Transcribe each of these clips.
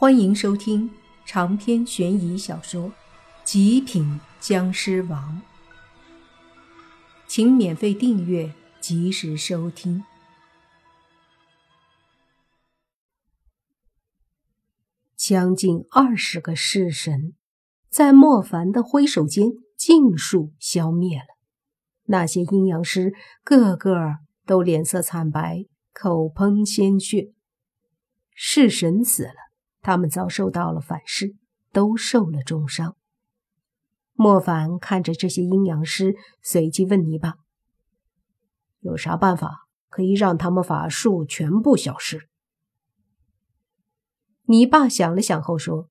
欢迎收听长篇悬疑小说《极品僵尸王》，请免费订阅，及时收听。将近二十个式神，在莫凡的挥手间尽数消灭了。那些阴阳师个个都脸色惨白，口喷鲜血。弑神死了。他们遭受到了反噬，都受了重伤。莫凡看着这些阴阳师，随即问泥巴：“有啥办法可以让他们法术全部消失？”泥巴想了想后说：“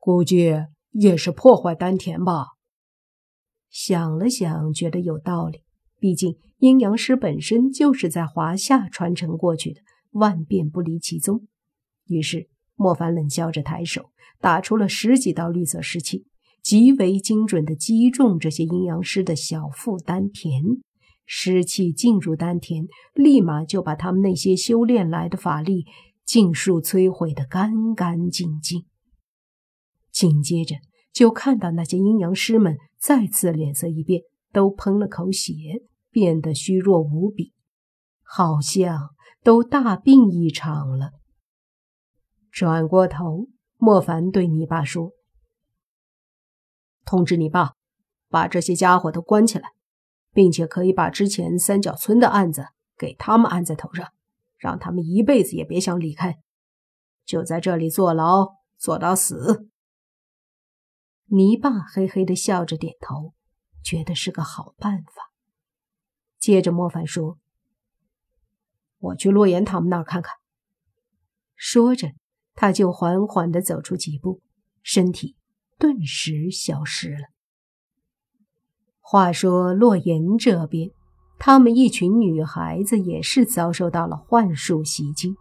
估计也是破坏丹田吧。”想了想，觉得有道理。毕竟阴阳师本身就是在华夏传承过去的，万变不离其宗。于是。莫凡冷笑着抬手，打出了十几道绿色湿气，极为精准地击中这些阴阳师的小腹丹田。湿气进入丹田，立马就把他们那些修炼来的法力尽数摧毁得干干净净。紧接着，就看到那些阴阳师们再次脸色一变，都喷了口血，变得虚弱无比，好像都大病一场了。转过头，莫凡对你爸说：“通知你爸，把这些家伙都关起来，并且可以把之前三角村的案子给他们按在头上，让他们一辈子也别想离开，就在这里坐牢坐到死。”泥爸嘿嘿的笑着点头，觉得是个好办法。接着，莫凡说：“我去洛言他们那儿看看。”说着。他就缓缓地走出几步，身体顿时消失了。话说洛言这边，他们一群女孩子也是遭受到了幻术袭击，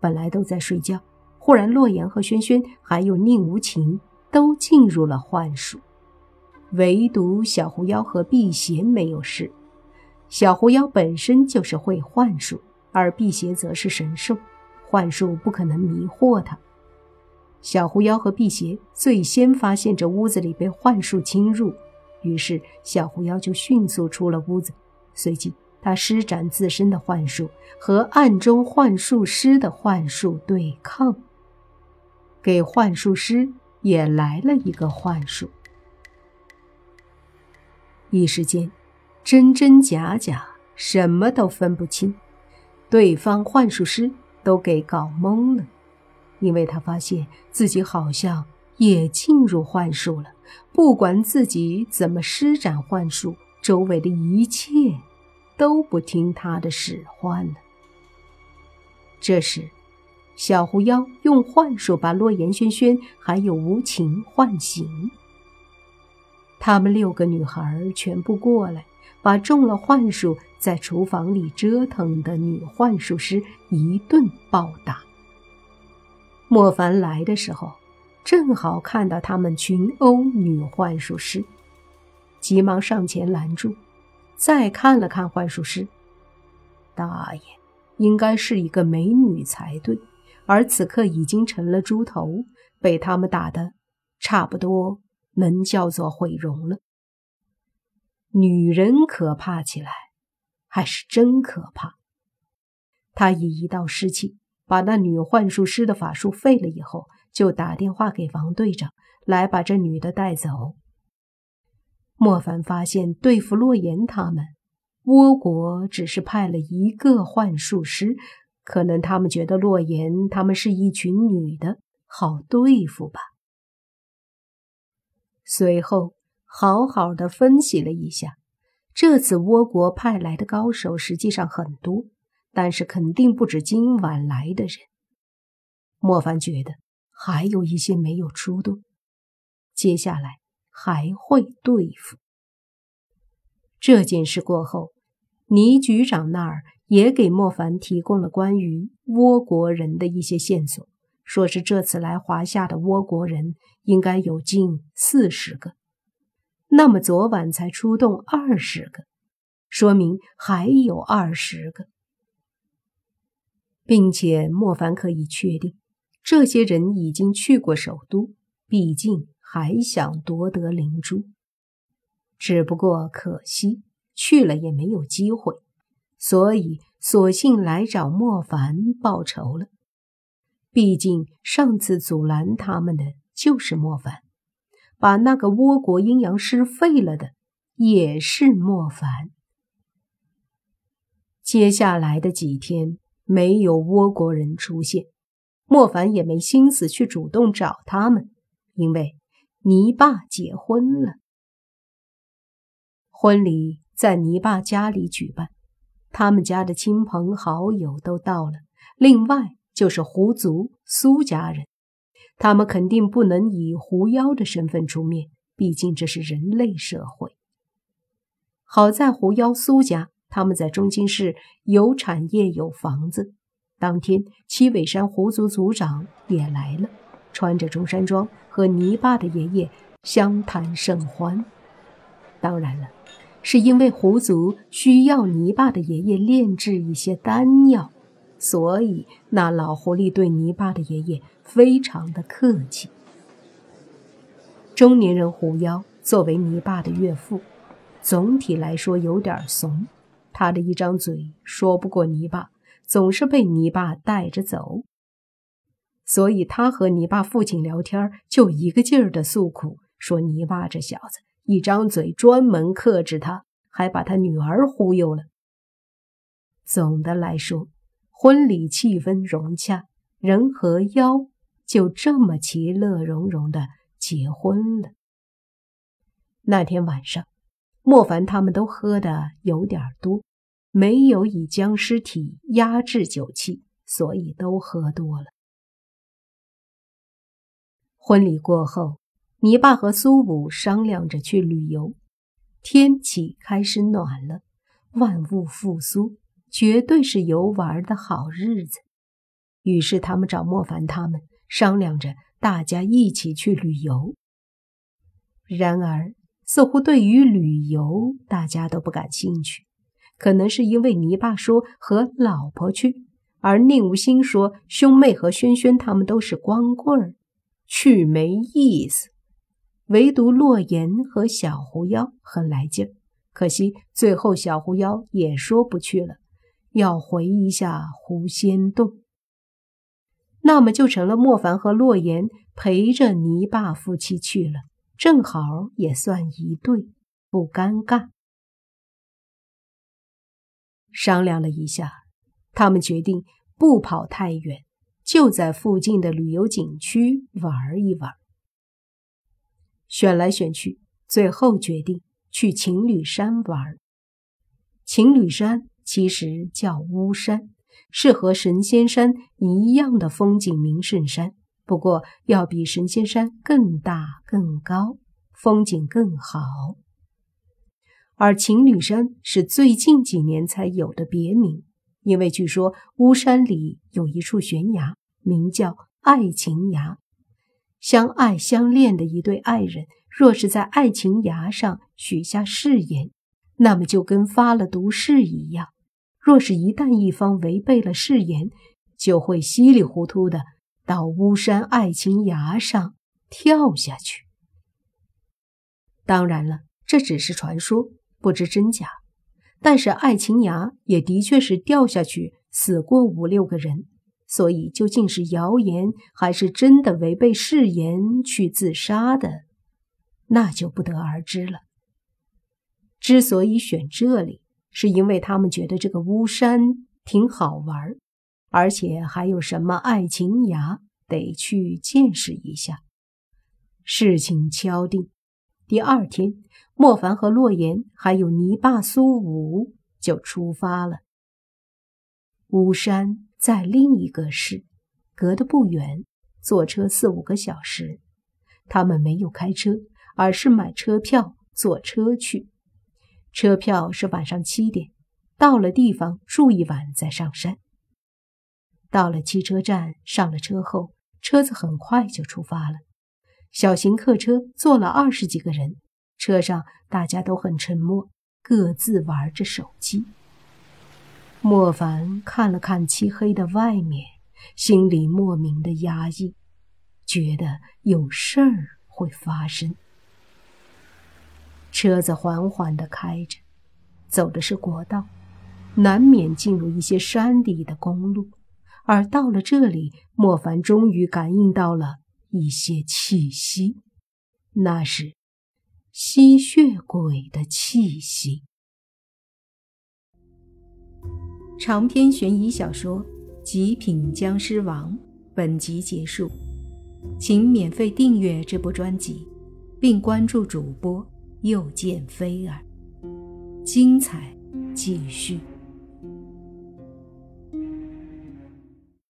本来都在睡觉，忽然洛言和轩轩还有宁无情都进入了幻术，唯独小狐妖和辟邪没有事。小狐妖本身就是会幻术，而辟邪则是神兽。幻术不可能迷惑他。小狐妖和辟邪最先发现这屋子里被幻术侵入，于是小狐妖就迅速出了屋子。随即，他施展自身的幻术和暗中幻术师的幻术对抗，给幻术师也来了一个幻术。一时间，真真假假，什么都分不清。对方幻术师。都给搞懵了，因为他发现自己好像也进入幻术了。不管自己怎么施展幻术，周围的一切都不听他的使唤了。这时，小狐妖用幻术把洛言、轩轩还有无情唤醒，他们六个女孩全部过来。把中了幻术在厨房里折腾的女幻术师一顿暴打。莫凡来的时候，正好看到他们群殴女幻术师，急忙上前拦住，再看了看幻术师，大爷，应该是一个美女才对，而此刻已经成了猪头，被他们打的差不多能叫做毁容了。女人可怕起来，还是真可怕。他以一道湿气把那女幻术师的法术废了以后，就打电话给王队长来把这女的带走。莫凡发现对付洛言他们，倭国只是派了一个幻术师，可能他们觉得洛言他们是一群女的，好对付吧。随后。好好的分析了一下，这次倭国派来的高手实际上很多，但是肯定不止今晚来的人。莫凡觉得还有一些没有出动，接下来还会对付。这件事过后，倪局长那儿也给莫凡提供了关于倭国人的一些线索，说是这次来华夏的倭国人应该有近四十个。那么昨晚才出动二十个，说明还有二十个，并且莫凡可以确定，这些人已经去过首都，毕竟还想夺得灵珠，只不过可惜去了也没有机会，所以索性来找莫凡报仇了。毕竟上次阻拦他们的就是莫凡，把那个倭国阴阳师废了的也是莫凡。接下来的几天没有倭国人出现。莫凡也没心思去主动找他们，因为泥巴结婚了。婚礼在泥巴家里举办，他们家的亲朋好友都到了，另外就是胡族苏家人，他们肯定不能以狐妖的身份出面，毕竟这是人类社会。好在狐妖苏家他们在中京市有产业有房子。当天，七尾山狐族族长也来了，穿着中山装，和泥巴的爷爷相谈甚欢。当然了，是因为狐族需要泥巴的爷爷炼制一些丹药，所以那老狐狸对泥巴的爷爷非常的客气。中年人狐妖作为泥巴的岳父，总体来说有点怂，他的一张嘴说不过泥巴。总是被泥巴带着走，所以他和泥巴父亲聊天，就一个劲儿的诉苦，说泥巴这小子一张嘴专门克制他，还把他女儿忽悠了。总的来说，婚礼气氛融洽，人和妖就这么其乐融融的结婚了。那天晚上，莫凡他们都喝的有点多。没有以僵尸体压制酒气，所以都喝多了。婚礼过后，泥巴和苏武商量着去旅游。天气开始暖了，万物复苏，绝对是游玩的好日子。于是他们找莫凡他们商量着，大家一起去旅游。然而，似乎对于旅游，大家都不感兴趣。可能是因为泥巴说和老婆去，而宁无心说兄妹和轩轩他们都是光棍儿，去没意思。唯独洛言和小狐妖很来劲，可惜最后小狐妖也说不去了，要回一下狐仙洞。那么就成了莫凡和洛言陪着泥巴夫妻去了，正好也算一对，不尴尬。商量了一下，他们决定不跑太远，就在附近的旅游景区玩一玩。选来选去，最后决定去情侣山玩。情侣山其实叫巫山，是和神仙山一样的风景名胜山，不过要比神仙山更大更高，风景更好。而情侣山是最近几年才有的别名，因为据说巫山里有一处悬崖，名叫爱情崖。相爱相恋的一对爱人，若是在爱情崖上许下誓言，那么就跟发了毒誓一样。若是一旦一方违背了誓言，就会稀里糊涂的到巫山爱情崖上跳下去。当然了，这只是传说。不知真假，但是爱情崖也的确是掉下去死过五六个人，所以究竟是谣言还是真的违背誓言去自杀的，那就不得而知了。之所以选这里，是因为他们觉得这个巫山挺好玩，而且还有什么爱情崖，得去见识一下。事情敲定，第二天。莫凡和洛言还有泥巴苏武就出发了。巫山在另一个市，隔得不远，坐车四五个小时。他们没有开车，而是买车票坐车去。车票是晚上七点，到了地方住一晚再上山。到了汽车站，上了车后，车子很快就出发了。小型客车坐了二十几个人。车上大家都很沉默，各自玩着手机。莫凡看了看漆黑的外面，心里莫名的压抑，觉得有事儿会发生。车子缓缓地开着，走的是国道，难免进入一些山里的公路。而到了这里，莫凡终于感应到了一些气息，那是吸血鬼的气息。长篇悬疑小说《极品僵尸王》本集结束，请免费订阅这部专辑，并关注主播又见飞儿，精彩继续。